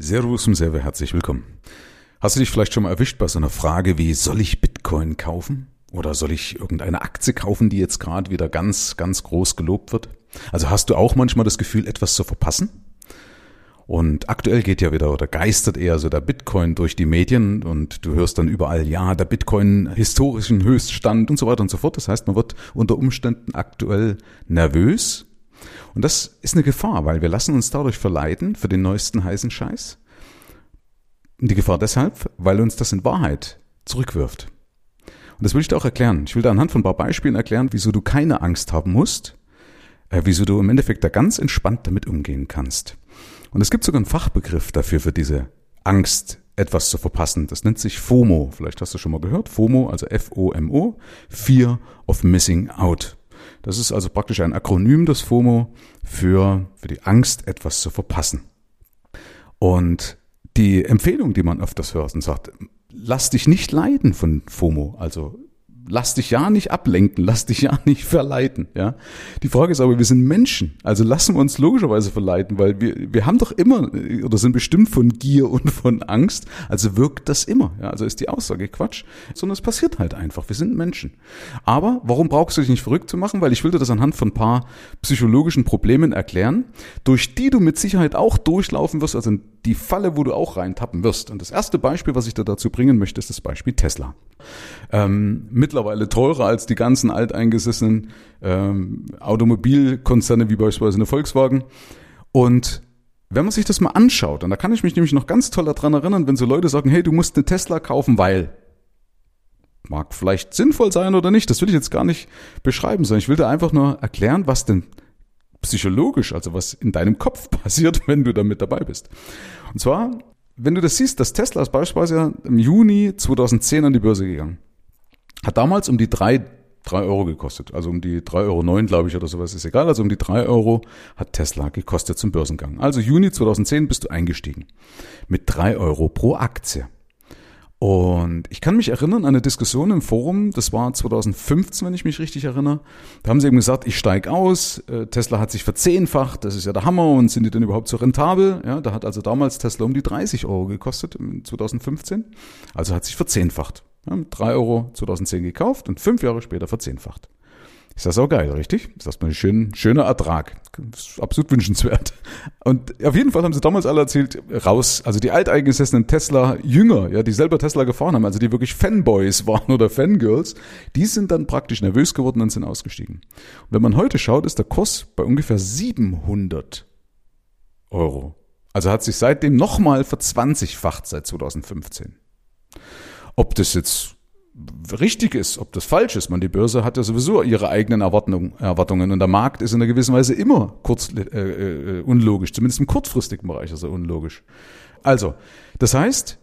Servus und sehr herzlich willkommen. Hast du dich vielleicht schon mal erwischt bei so einer Frage wie, soll ich Bitcoin kaufen? Oder soll ich irgendeine Aktie kaufen, die jetzt gerade wieder ganz, ganz groß gelobt wird? Also hast du auch manchmal das Gefühl, etwas zu verpassen? Und aktuell geht ja wieder oder geistert eher so der Bitcoin durch die Medien und du hörst dann überall, ja, der Bitcoin historischen Höchststand und so weiter und so fort. Das heißt, man wird unter Umständen aktuell nervös und das ist eine Gefahr, weil wir lassen uns dadurch verleiten für den neuesten heißen Scheiß. Und die Gefahr deshalb, weil uns das in Wahrheit zurückwirft. Und das will ich dir auch erklären. Ich will dir anhand von ein paar Beispielen erklären, wieso du keine Angst haben musst, äh, wieso du im Endeffekt da ganz entspannt damit umgehen kannst. Und es gibt sogar einen Fachbegriff dafür, für diese Angst, etwas zu verpassen. Das nennt sich FOMO. Vielleicht hast du schon mal gehört. FOMO, also F-O-M-O, Fear of Missing Out. Das ist also praktisch ein Akronym des FOMO für, für die Angst, etwas zu verpassen. Und die Empfehlung, die man öfters hört und sagt, lass dich nicht leiden von FOMO, also lass dich ja nicht ablenken, lass dich ja nicht verleiten, ja. Die Frage ist aber, wir sind Menschen, also lassen wir uns logischerweise verleiten, weil wir, wir haben doch immer oder sind bestimmt von Gier und von Angst, also wirkt das immer, ja. Also ist die Aussage Quatsch, sondern es passiert halt einfach, wir sind Menschen. Aber warum brauchst du dich nicht verrückt zu machen? Weil ich will dir das anhand von paar psychologischen Problemen erklären, durch die du mit Sicherheit auch durchlaufen wirst, also die Falle, wo du auch reintappen wirst. Und das erste Beispiel, was ich dir dazu bringen möchte, ist das Beispiel Tesla. Ähm, mittlerweile teurer als die ganzen alteingesessenen ähm, Automobilkonzerne wie beispielsweise eine Volkswagen. Und wenn man sich das mal anschaut, und da kann ich mich nämlich noch ganz toll daran erinnern, wenn so Leute sagen, hey, du musst eine Tesla kaufen, weil mag vielleicht sinnvoll sein oder nicht, das will ich jetzt gar nicht beschreiben, sondern ich will dir einfach nur erklären, was denn psychologisch, also was in deinem Kopf passiert, wenn du damit dabei bist. Und zwar, wenn du das siehst, dass Tesla ist beispielsweise im Juni 2010 an die Börse gegangen. Hat damals um die drei, drei Euro gekostet. Also um die drei Euro, neun, glaube ich, oder sowas, ist egal. Also um die drei Euro hat Tesla gekostet zum Börsengang. Also Juni 2010 bist du eingestiegen. Mit drei Euro pro Aktie. Und ich kann mich erinnern an eine Diskussion im Forum, das war 2015, wenn ich mich richtig erinnere. Da haben sie eben gesagt, ich steige aus, äh, Tesla hat sich verzehnfacht, das ist ja der Hammer und sind die denn überhaupt so rentabel? Ja, da hat also damals Tesla um die 30 Euro gekostet, 2015. Also hat sich verzehnfacht. Ja, mit 3 Euro 2010 gekauft und fünf Jahre später verzehnfacht. Ist das auch geil, richtig? Ist das mal ein schön, schöner Ertrag. absolut wünschenswert. Und auf jeden Fall haben sie damals alle erzählt, raus, also die alteingesessenen Tesla-Jünger, ja, die selber Tesla gefahren haben, also die wirklich Fanboys waren oder Fangirls, die sind dann praktisch nervös geworden und sind ausgestiegen. Und wenn man heute schaut, ist der Kurs bei ungefähr 700 Euro. Also hat sich seitdem nochmal verzwanzigfacht seit 2015. Ob das jetzt richtig ist, ob das falsch ist. Man, die Börse hat ja sowieso ihre eigenen Erwartungen und der Markt ist in einer gewissen Weise immer kurz, äh, äh, unlogisch, zumindest im kurzfristigen Bereich ist er unlogisch. Also, das heißt,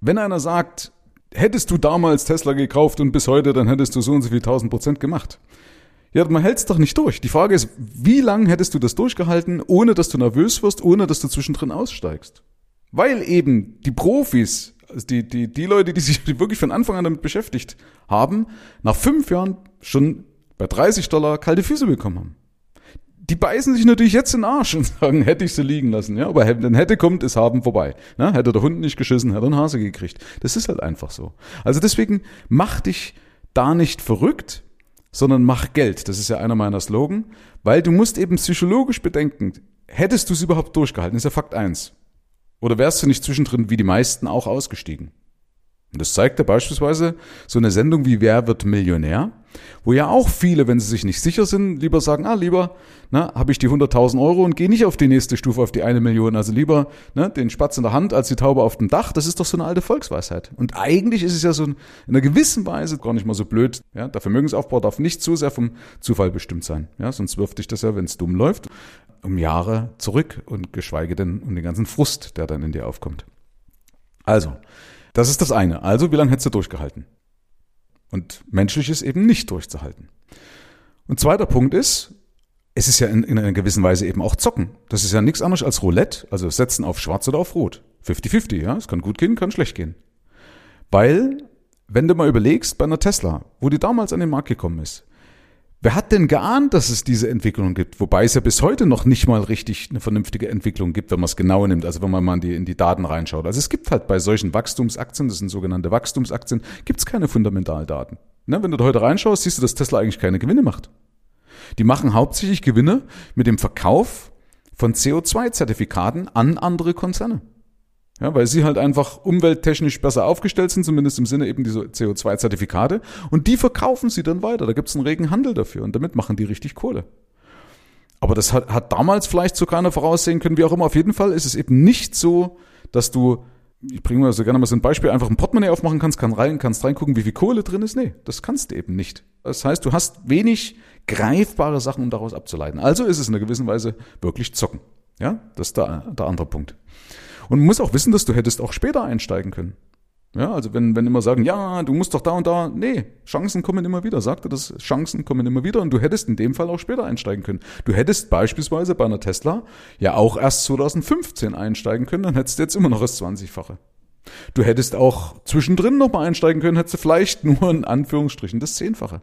wenn einer sagt, hättest du damals Tesla gekauft und bis heute, dann hättest du so und so viel tausend Prozent gemacht. Ja, man hält es doch nicht durch. Die Frage ist, wie lange hättest du das durchgehalten, ohne dass du nervös wirst, ohne dass du zwischendrin aussteigst? Weil eben die Profis also die, die, die Leute, die sich wirklich von Anfang an damit beschäftigt haben, nach fünf Jahren schon bei 30 Dollar kalte Füße bekommen haben. Die beißen sich natürlich jetzt in den Arsch und sagen, hätte ich sie liegen lassen. Ja, aber wenn hätte kommt, ist haben vorbei. Na, hätte der Hund nicht geschissen, hätte einen Hase gekriegt. Das ist halt einfach so. Also deswegen mach dich da nicht verrückt, sondern mach Geld. Das ist ja einer meiner Slogan, weil du musst eben psychologisch bedenken, hättest du es überhaupt durchgehalten, ist ja Fakt eins. Oder wärst du nicht zwischendrin wie die meisten auch ausgestiegen? Und das zeigt ja beispielsweise so eine Sendung wie Wer wird Millionär, wo ja auch viele, wenn sie sich nicht sicher sind, lieber sagen, ah, lieber ne, habe ich die 100.000 Euro und gehe nicht auf die nächste Stufe, auf die eine Million. Also lieber ne, den Spatz in der Hand als die Taube auf dem Dach. Das ist doch so eine alte Volksweisheit. Und eigentlich ist es ja so in einer gewissen Weise gar nicht mal so blöd. Ja, der Vermögensaufbau darf nicht zu sehr vom Zufall bestimmt sein. Ja, sonst wirft dich das ja, wenn es dumm läuft, um Jahre zurück und geschweige denn um den ganzen Frust, der dann in dir aufkommt. Also, das ist das eine. Also, wie lange hättest du durchgehalten? Und menschlich ist eben nicht durchzuhalten. Und zweiter Punkt ist, es ist ja in, in einer gewissen Weise eben auch Zocken. Das ist ja nichts anderes als Roulette, also setzen auf Schwarz oder auf Rot. 50-50, ja. Es kann gut gehen, kann schlecht gehen. Weil, wenn du mal überlegst, bei einer Tesla, wo die damals an den Markt gekommen ist, Wer hat denn geahnt, dass es diese Entwicklung gibt? Wobei es ja bis heute noch nicht mal richtig eine vernünftige Entwicklung gibt, wenn man es genau nimmt, also wenn man mal in die, in die Daten reinschaut. Also es gibt halt bei solchen Wachstumsaktien, das sind sogenannte Wachstumsaktien, gibt es keine Fundamentaldaten. Ne, wenn du da heute reinschaust, siehst du, dass Tesla eigentlich keine Gewinne macht. Die machen hauptsächlich Gewinne mit dem Verkauf von CO2-Zertifikaten an andere Konzerne. Ja, weil sie halt einfach umwelttechnisch besser aufgestellt sind, zumindest im Sinne eben diese CO2-Zertifikate. Und die verkaufen sie dann weiter. Da gibt es einen regen Handel dafür und damit machen die richtig Kohle. Aber das hat, hat damals vielleicht so keiner voraussehen können, wie auch immer. Auf jeden Fall ist es eben nicht so, dass du, ich bringe mal so gerne mal so ein Beispiel, einfach ein Portemonnaie aufmachen kannst, kannst rein, kannst reingucken, wie viel Kohle drin ist. Nee, das kannst du eben nicht. Das heißt, du hast wenig greifbare Sachen, um daraus abzuleiten. Also ist es in einer gewissen Weise wirklich zocken. Ja, das ist der, der andere Punkt. Und muss auch wissen, dass du hättest auch später einsteigen können. Ja, also wenn, wenn immer sagen, ja, du musst doch da und da, nee, Chancen kommen immer wieder, sagte das, Chancen kommen immer wieder und du hättest in dem Fall auch später einsteigen können. Du hättest beispielsweise bei einer Tesla ja auch erst 2015 einsteigen können, dann hättest du jetzt immer noch das 20-fache. Du hättest auch zwischendrin nochmal einsteigen können, hättest du vielleicht nur in Anführungsstrichen das Zehnfache.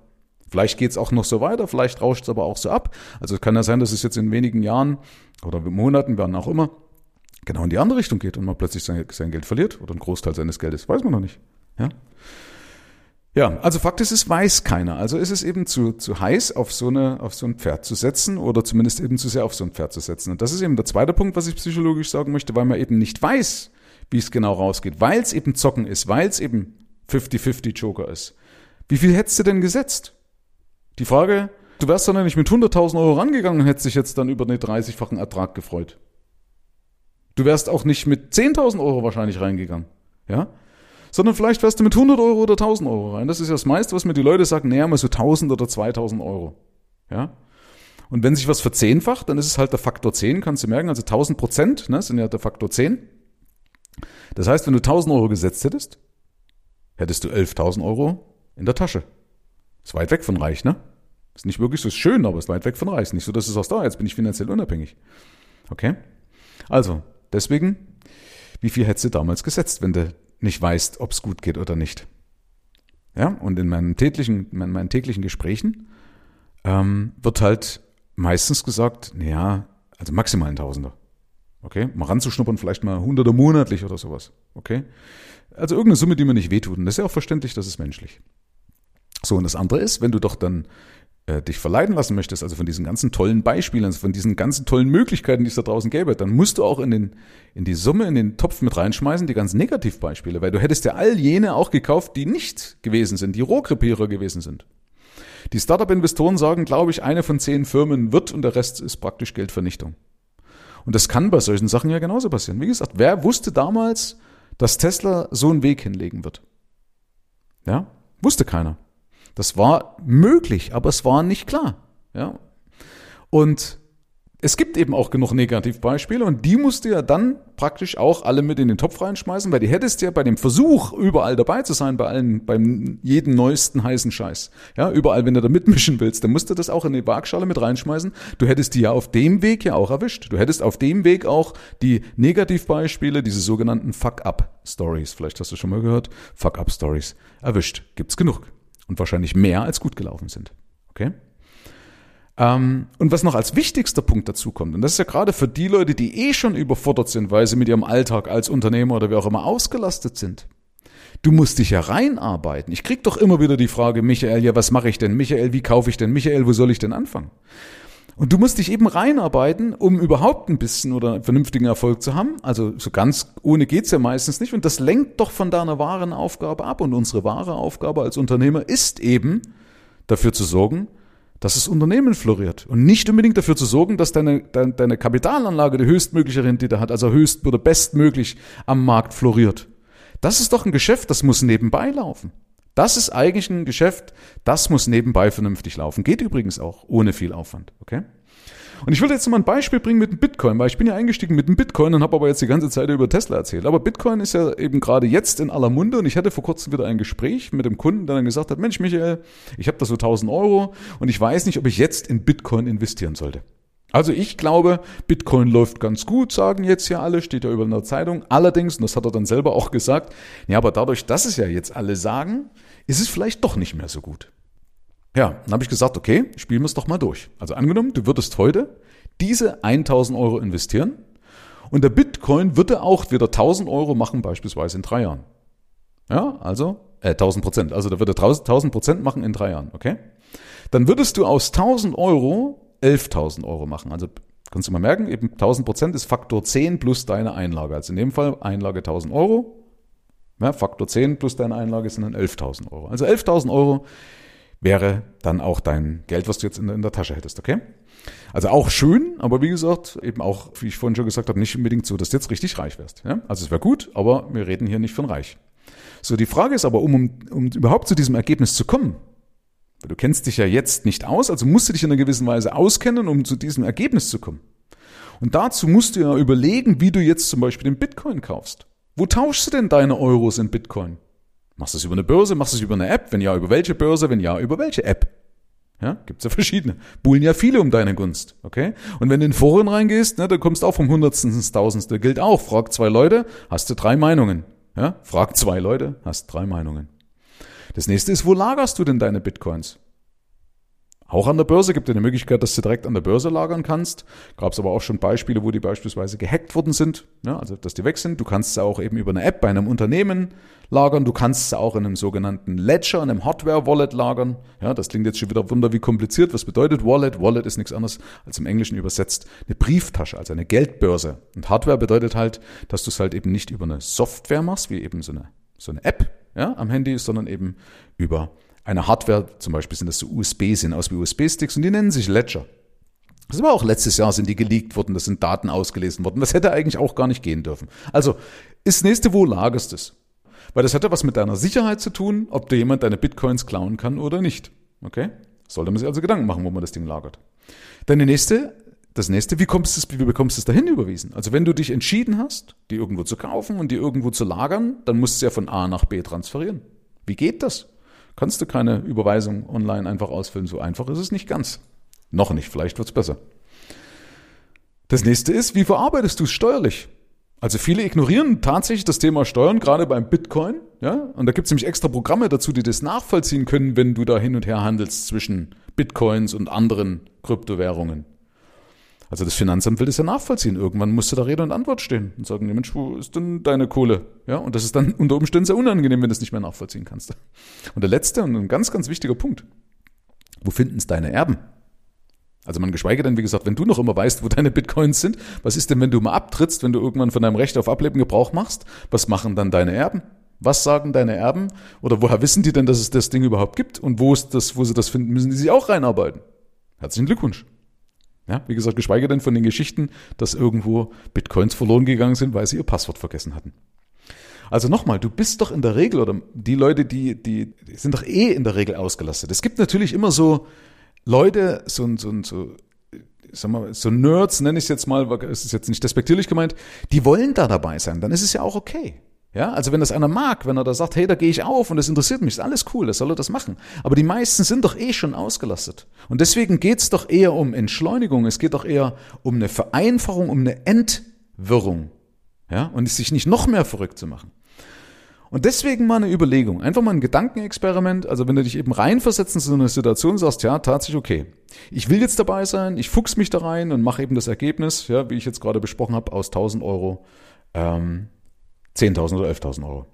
Vielleicht geht's auch noch so weiter, vielleicht rauscht es aber auch so ab. Also es kann ja sein, dass es jetzt in wenigen Jahren oder Monaten, wann auch immer, genau in die andere Richtung geht und man plötzlich sein, sein Geld verliert oder einen Großteil seines Geldes. Weiß man noch nicht. Ja? Ja, also Fakt ist, es weiß keiner. Also ist es eben zu, zu heiß, auf so, eine, auf so ein Pferd zu setzen oder zumindest eben zu sehr auf so ein Pferd zu setzen. Und das ist eben der zweite Punkt, was ich psychologisch sagen möchte, weil man eben nicht weiß, wie es genau rausgeht, weil es eben Zocken ist, weil es eben 50-50 Joker ist. Wie viel hättest du denn gesetzt? Die Frage, du wärst dann nicht mit 100.000 Euro rangegangen und hättest dich jetzt dann über den 30-fachen Ertrag gefreut. Du wärst auch nicht mit 10.000 Euro wahrscheinlich reingegangen. Ja? Sondern vielleicht wärst du mit 100 Euro oder 1000 Euro rein. Das ist ja das meiste, was mir die Leute sagen, näher mal so 1000 oder 2000 Euro. Ja? Und wenn sich was verzehnfacht, dann ist es halt der Faktor 10, kannst du merken, also 1000 Prozent ne, sind ja der Faktor 10. Das heißt, wenn du 1000 Euro gesetzt hättest, hättest du 11.000 Euro in der Tasche. Ist weit weg von reich, ne? Ist nicht wirklich so schön, aber ist weit weg von reich. Ist nicht so, dass es aus da, jetzt bin ich finanziell unabhängig. Okay? Also, Deswegen, wie viel hättest du damals gesetzt, wenn du nicht weißt, ob es gut geht oder nicht? Ja, und in meinen täglichen, in meinen täglichen Gesprächen ähm, wird halt meistens gesagt, ja, also maximal ein Tausender. Okay, mal ranzuschnuppern, vielleicht mal Hunderter monatlich oder sowas. Okay, also irgendeine Summe, die mir nicht wehtut. Und das ist ja auch verständlich, das ist menschlich. So, und das andere ist, wenn du doch dann äh, dich verleiten lassen möchtest, also von diesen ganzen tollen Beispielen, also von diesen ganzen tollen Möglichkeiten, die es da draußen gäbe, dann musst du auch in, den, in die Summe, in den Topf mit reinschmeißen, die ganzen Negativbeispiele, weil du hättest ja all jene auch gekauft, die nicht gewesen sind, die Rohkrepierer gewesen sind. Die Startup-Investoren sagen, glaube ich, eine von zehn Firmen wird und der Rest ist praktisch Geldvernichtung. Und das kann bei solchen Sachen ja genauso passieren. Wie gesagt, wer wusste damals, dass Tesla so einen Weg hinlegen wird? Ja, wusste keiner. Das war möglich, aber es war nicht klar. Ja. Und es gibt eben auch genug Negativbeispiele und die musst du ja dann praktisch auch alle mit in den Topf reinschmeißen, weil die hättest ja bei dem Versuch, überall dabei zu sein, bei allen, beim jeden neuesten heißen Scheiß. Ja, überall, wenn du da mitmischen willst, dann musst du das auch in die Waagschale mit reinschmeißen. Du hättest die ja auf dem Weg ja auch erwischt. Du hättest auf dem Weg auch die Negativbeispiele, diese sogenannten Fuck-Up-Stories, vielleicht hast du schon mal gehört, Fuck-Up-Stories, erwischt. Gibt's genug und wahrscheinlich mehr als gut gelaufen sind. Okay? Ähm, und was noch als wichtigster Punkt dazu kommt, und das ist ja gerade für die Leute, die eh schon überfordert sind, weil sie mit ihrem Alltag als Unternehmer oder wie auch immer ausgelastet sind. Du musst dich ja reinarbeiten. Ich krieg doch immer wieder die Frage, Michael, ja, was mache ich denn? Michael, wie kaufe ich denn? Michael, wo soll ich denn anfangen? Und du musst dich eben reinarbeiten, um überhaupt ein bisschen oder einen vernünftigen Erfolg zu haben. Also so ganz ohne geht's ja meistens nicht. Und das lenkt doch von deiner wahren Aufgabe ab. Und unsere wahre Aufgabe als Unternehmer ist eben, dafür zu sorgen, dass das Unternehmen floriert. Und nicht unbedingt dafür zu sorgen, dass deine, deine, deine Kapitalanlage die höchstmögliche Rendite hat, also höchst oder bestmöglich am Markt floriert. Das ist doch ein Geschäft, das muss nebenbei laufen. Das ist eigentlich ein Geschäft, das muss nebenbei vernünftig laufen. Geht übrigens auch ohne viel Aufwand, okay? Und ich will jetzt mal ein Beispiel bringen mit dem Bitcoin, weil ich bin ja eingestiegen mit dem Bitcoin und habe aber jetzt die ganze Zeit über Tesla erzählt. Aber Bitcoin ist ja eben gerade jetzt in aller Munde und ich hatte vor kurzem wieder ein Gespräch mit dem Kunden, der dann gesagt hat, Mensch Michael, ich habe da so 1000 Euro und ich weiß nicht, ob ich jetzt in Bitcoin investieren sollte. Also ich glaube, Bitcoin läuft ganz gut, sagen jetzt ja alle, steht ja über in der Zeitung. Allerdings, und das hat er dann selber auch gesagt, ja, aber dadurch, dass es ja jetzt alle sagen, ist es vielleicht doch nicht mehr so gut. Ja, dann habe ich gesagt, okay, spielen wir es doch mal durch. Also angenommen, du würdest heute diese 1000 Euro investieren und der Bitcoin würde auch wieder 1000 Euro machen, beispielsweise in drei Jahren. Ja, also äh, 1000 Prozent. Also da würde 1000 Prozent machen in drei Jahren, okay? Dann würdest du aus 1000 Euro 11.000 Euro machen. Also kannst du mal merken, eben 1000 Prozent ist Faktor 10 plus deine Einlage. Also in dem Fall Einlage 1000 Euro. Ja, Faktor 10 plus deine Einlage sind dann 11.000 Euro. Also 11.000 Euro wäre dann auch dein Geld, was du jetzt in, in der Tasche hättest, okay? Also auch schön, aber wie gesagt, eben auch, wie ich vorhin schon gesagt habe, nicht unbedingt so, dass du jetzt richtig reich wirst. Ja? Also es wäre gut, aber wir reden hier nicht von reich. So, die Frage ist aber, um, um, um überhaupt zu diesem Ergebnis zu kommen, du kennst dich ja jetzt nicht aus, also musst du dich in einer gewissen Weise auskennen, um zu diesem Ergebnis zu kommen. Und dazu musst du ja überlegen, wie du jetzt zum Beispiel den Bitcoin kaufst. Wo tauschst du denn deine Euros in Bitcoin? Machst du es über eine Börse, machst du es über eine App? Wenn ja, über welche Börse? Wenn ja, über welche App? Ja, gibt's ja verschiedene. Buhlen ja viele um deine Gunst, okay? Und wenn du in Foren reingehst, ne, dann kommst du auch vom Hundertsten ins Tausendste. Gilt auch. Frag zwei Leute, hast du drei Meinungen. Ja, frag zwei Leute, hast drei Meinungen. Das nächste ist, wo lagerst du denn deine Bitcoins? Auch an der Börse gibt es eine Möglichkeit, dass du direkt an der Börse lagern kannst. Gab es aber auch schon Beispiele, wo die beispielsweise gehackt worden sind, ja, also dass die weg sind. Du kannst sie auch eben über eine App bei einem Unternehmen lagern. Du kannst sie auch in einem sogenannten Ledger, einem Hardware-Wallet lagern. Ja, das klingt jetzt schon wieder wunder wie kompliziert. Was bedeutet Wallet? Wallet ist nichts anderes als im Englischen übersetzt eine Brieftasche, also eine Geldbörse. Und Hardware bedeutet halt, dass du es halt eben nicht über eine Software machst, wie eben so eine, so eine App ja, am Handy, sondern eben über eine Hardware, zum Beispiel sind das so USB, sehen aus wie USB-Sticks und die nennen sich Ledger. Das war auch letztes Jahr sind die geleakt worden, das sind Daten ausgelesen worden. Das hätte eigentlich auch gar nicht gehen dürfen. Also, ist nächste, wo lagerst es? Weil das ja was mit deiner Sicherheit zu tun, ob dir jemand deine Bitcoins klauen kann oder nicht. Okay? Sollte man sich also Gedanken machen, wo man das Ding lagert. Dann die nächste, das nächste, wie kommst du, wie bekommst du es dahin überwiesen? Also wenn du dich entschieden hast, die irgendwo zu kaufen und die irgendwo zu lagern, dann musst du ja von A nach B transferieren. Wie geht das? Kannst du keine Überweisung online einfach ausfüllen. So einfach ist es nicht ganz. Noch nicht, vielleicht wird's besser. Das nächste ist, wie verarbeitest du es steuerlich? Also viele ignorieren tatsächlich das Thema Steuern, gerade beim Bitcoin. Ja? Und da gibt es nämlich extra Programme dazu, die das nachvollziehen können, wenn du da hin und her handelst zwischen Bitcoins und anderen Kryptowährungen. Also das Finanzamt will das ja nachvollziehen. Irgendwann musst du da Rede und Antwort stehen und sagen, Mensch, wo ist denn deine Kohle? Ja, und das ist dann unter Umständen sehr unangenehm, wenn du es nicht mehr nachvollziehen kannst. Und der letzte und ein ganz, ganz wichtiger Punkt. Wo finden es deine Erben? Also man geschweige denn, wie gesagt, wenn du noch immer weißt, wo deine Bitcoins sind, was ist denn, wenn du mal abtrittst, wenn du irgendwann von deinem Recht auf Ableben Gebrauch machst? Was machen dann deine Erben? Was sagen deine Erben? Oder woher wissen die denn, dass es das Ding überhaupt gibt? Und wo ist das, wo sie das finden, müssen die sich auch reinarbeiten? Herzlichen Glückwunsch. Ja, wie gesagt, geschweige denn von den Geschichten, dass irgendwo Bitcoins verloren gegangen sind, weil sie ihr Passwort vergessen hatten. Also nochmal, du bist doch in der Regel, oder die Leute, die, die, die sind doch eh in der Regel ausgelastet. Es gibt natürlich immer so Leute, so, so, so, sag mal, so Nerds, nenne ich es jetzt mal, es ist jetzt nicht despektierlich gemeint, die wollen da dabei sein, dann ist es ja auch okay. Ja, also wenn das einer mag, wenn er da sagt, hey, da gehe ich auf und das interessiert mich, ist alles cool, das soll er das machen. Aber die meisten sind doch eh schon ausgelastet. Und deswegen geht's doch eher um Entschleunigung, es geht doch eher um eine Vereinfachung, um eine Entwirrung. Ja, und sich nicht noch mehr verrückt zu machen. Und deswegen mal eine Überlegung, einfach mal ein Gedankenexperiment, also wenn du dich eben reinversetzt in so eine Situation, sagst, ja, tatsächlich okay, ich will jetzt dabei sein, ich fuchs mich da rein und mache eben das Ergebnis, ja, wie ich jetzt gerade besprochen habe, aus 1000 Euro ähm, 10.000 oder 11.000 Euro.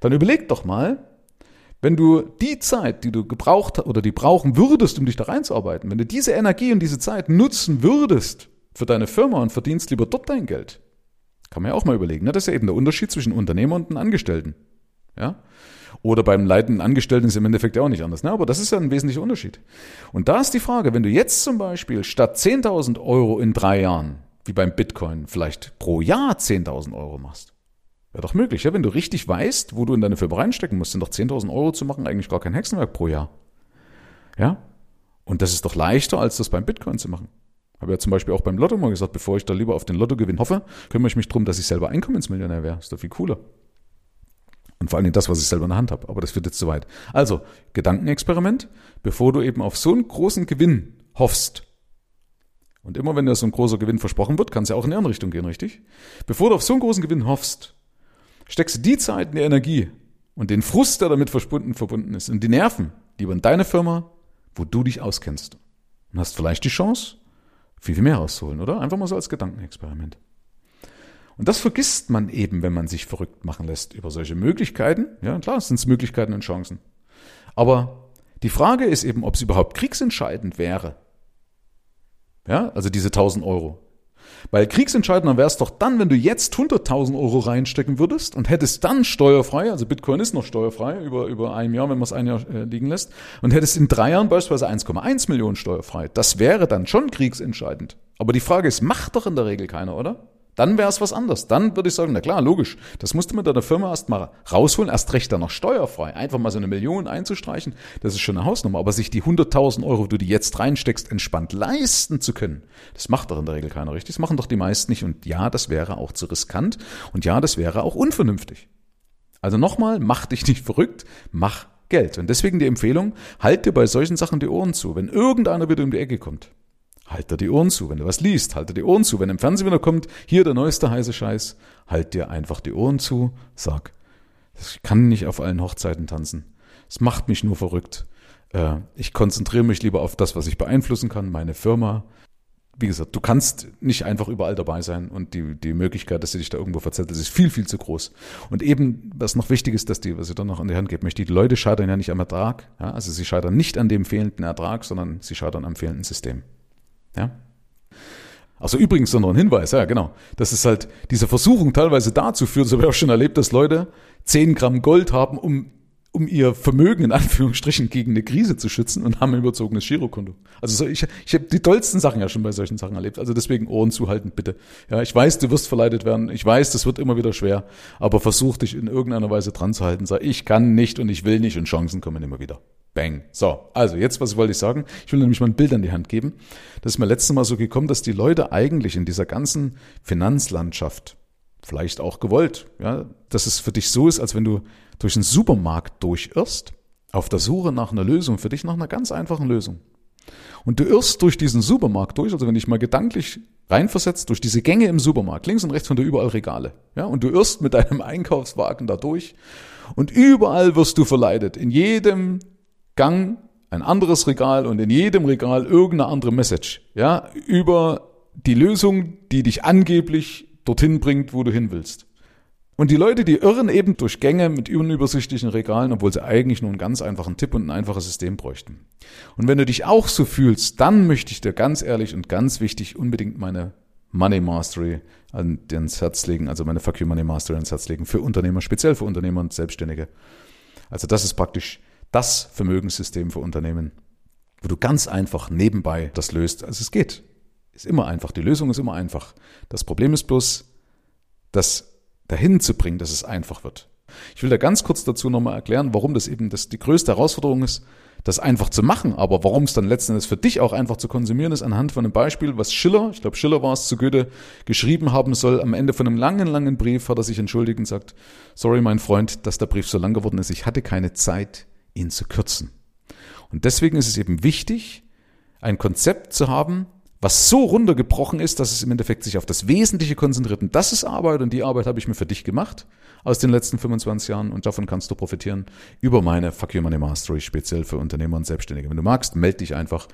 Dann überleg doch mal, wenn du die Zeit, die du gebraucht oder die brauchen würdest, um dich da reinzuarbeiten, wenn du diese Energie und diese Zeit nutzen würdest für deine Firma und verdienst lieber dort dein Geld, kann man ja auch mal überlegen. Ne? Das ist ja eben der Unterschied zwischen Unternehmer und einem Angestellten. Ja? Oder beim leitenden Angestellten ist im Endeffekt ja auch nicht anders. Ne? Aber das ist ja ein wesentlicher Unterschied. Und da ist die Frage, wenn du jetzt zum Beispiel statt 10.000 Euro in drei Jahren, wie beim Bitcoin, vielleicht pro Jahr 10.000 Euro machst, Wäre doch möglich, ja? Wenn du richtig weißt, wo du in deine Firma reinstecken musst, sind doch 10.000 Euro zu machen eigentlich gar kein Hexenwerk pro Jahr. Ja? Und das ist doch leichter, als das beim Bitcoin zu machen. Habe ja zum Beispiel auch beim Lotto mal gesagt, bevor ich da lieber auf den Lottogewinn hoffe, kümmere ich mich darum, dass ich selber Einkommensmillionär wäre. Ist doch viel cooler. Und vor allen Dingen das, was ich selber in der Hand habe. Aber das wird jetzt zu weit. Also, Gedankenexperiment, bevor du eben auf so einen großen Gewinn hoffst. Und immer wenn dir so ein großer Gewinn versprochen wird, kann es ja auch in die andere Richtung gehen, richtig? Bevor du auf so einen großen Gewinn hoffst, steckst du die Zeit und die Energie und den Frust, der damit verbunden, verbunden ist, und die Nerven lieber in deine Firma, wo du dich auskennst. Und hast vielleicht die Chance, viel, viel mehr rauszuholen, oder? Einfach mal so als Gedankenexperiment. Und das vergisst man eben, wenn man sich verrückt machen lässt über solche Möglichkeiten. Ja, klar, es sind Möglichkeiten und Chancen. Aber die Frage ist eben, ob es überhaupt kriegsentscheidend wäre. Ja, also diese 1000 Euro. Weil kriegsentscheidender wäre es doch dann, wenn du jetzt 100.000 Euro reinstecken würdest und hättest dann steuerfrei, also Bitcoin ist noch steuerfrei über, über ein Jahr, wenn man es ein Jahr äh, liegen lässt, und hättest in drei Jahren beispielsweise 1,1 Millionen steuerfrei. Das wäre dann schon kriegsentscheidend. Aber die Frage ist, macht doch in der Regel keiner, oder? Dann wäre es was anderes. Dann würde ich sagen, na klar, logisch. Das musste man deiner Firma erst mal rausholen, erst recht dann noch steuerfrei. Einfach mal so eine Million einzustreichen, das ist schon eine Hausnummer. Aber sich die 100.000 Euro, die du jetzt reinsteckst, entspannt leisten zu können, das macht doch in der Regel keiner richtig. Das machen doch die meisten nicht. Und ja, das wäre auch zu riskant. Und ja, das wäre auch unvernünftig. Also nochmal, mach dich nicht verrückt, mach Geld. Und deswegen die Empfehlung, halt dir bei solchen Sachen die Ohren zu. Wenn irgendeiner wieder um die Ecke kommt, halt dir die Ohren zu. Wenn du was liest, halt dir die Ohren zu. Wenn im Fernsehen wieder kommt, hier der neueste heiße Scheiß, halt dir einfach die Ohren zu. Sag, ich kann nicht auf allen Hochzeiten tanzen. Es macht mich nur verrückt. Äh, ich konzentriere mich lieber auf das, was ich beeinflussen kann, meine Firma. Wie gesagt, du kannst nicht einfach überall dabei sein und die, die Möglichkeit, dass du dich da irgendwo verzettelst, ist viel, viel zu groß. Und eben, was noch wichtig ist, dass die, was ich dann noch an die Hand geben möchte, die Leute scheitern ja nicht am Ertrag. Ja? Also sie scheitern nicht an dem fehlenden Ertrag, sondern sie scheitern am fehlenden System. Ja? Also übrigens noch ein Hinweis, ja genau. Das ist halt diese Versuchung teilweise dazu führt, so habe ich auch schon erlebt, dass Leute 10 Gramm Gold haben, um um ihr Vermögen in Anführungsstrichen gegen eine Krise zu schützen und haben ein überzogenes Girokonto. Also so, ich, ich habe die tollsten Sachen ja schon bei solchen Sachen erlebt. Also deswegen Ohren zuhalten, bitte. Ja, ich weiß, du wirst verleitet werden. Ich weiß, das wird immer wieder schwer. Aber versuch dich in irgendeiner Weise dran zu halten. Sag, ich kann nicht und ich will nicht und Chancen kommen immer wieder. Bang. So, also jetzt, was wollte ich sagen? Ich will nämlich mal ein Bild an die Hand geben. Das ist mir letztes Mal so gekommen, dass die Leute eigentlich in dieser ganzen Finanzlandschaft, vielleicht auch gewollt, ja, dass es für dich so ist, als wenn du durch einen Supermarkt durchirrst, auf der Suche nach einer Lösung, für dich nach einer ganz einfachen Lösung. Und du irrst durch diesen Supermarkt durch, also wenn ich mal gedanklich reinversetzt, durch diese Gänge im Supermarkt, links und rechts von dir überall Regale. Ja, und du irrst mit deinem Einkaufswagen da durch und überall wirst du verleitet. In jedem Gang ein anderes Regal und in jedem Regal irgendeine andere Message. Ja, über die Lösung, die dich angeblich dorthin bringt, wo du hin willst. Und die Leute, die irren eben durch Gänge mit unübersichtlichen Regalen, obwohl sie eigentlich nur einen ganz einfachen Tipp und ein einfaches System bräuchten. Und wenn du dich auch so fühlst, dann möchte ich dir ganz ehrlich und ganz wichtig unbedingt meine Money Mastery ans Herz legen, also meine Fuck You Money Mastery ans Herz legen für Unternehmer, speziell für Unternehmer und Selbstständige. Also das ist praktisch das Vermögenssystem für Unternehmen, wo du ganz einfach nebenbei das löst. Also es geht. Ist immer einfach. Die Lösung ist immer einfach. Das Problem ist bloß, dass dahin zu bringen, dass es einfach wird. Ich will da ganz kurz dazu nochmal erklären, warum das eben das die größte Herausforderung ist, das einfach zu machen, aber warum es dann letzten Endes für dich auch einfach zu konsumieren ist, anhand von einem Beispiel, was Schiller, ich glaube Schiller war es zu Goethe, geschrieben haben soll. Am Ende von einem langen, langen Brief hat er sich entschuldigt und sagt, sorry mein Freund, dass der Brief so lang geworden ist, ich hatte keine Zeit, ihn zu kürzen. Und deswegen ist es eben wichtig, ein Konzept zu haben, was so runtergebrochen ist, dass es im Endeffekt sich auf das Wesentliche konzentriert. Und das ist Arbeit und die Arbeit habe ich mir für dich gemacht aus den letzten 25 Jahren und davon kannst du profitieren über meine Fuck Your Money Mastery, speziell für Unternehmer und Selbstständige. Wenn du magst, melde dich einfach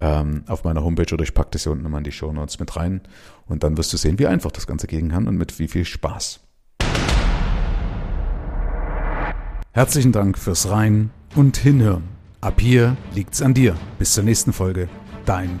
ähm, auf meiner Homepage oder ich packe das hier unten nochmal in die Show Notes mit rein und dann wirst du sehen, wie einfach das Ganze gehen kann und mit wie viel Spaß. Herzlichen Dank fürs Rein und Hinhören. Ab hier liegt's an dir. Bis zur nächsten Folge. Dein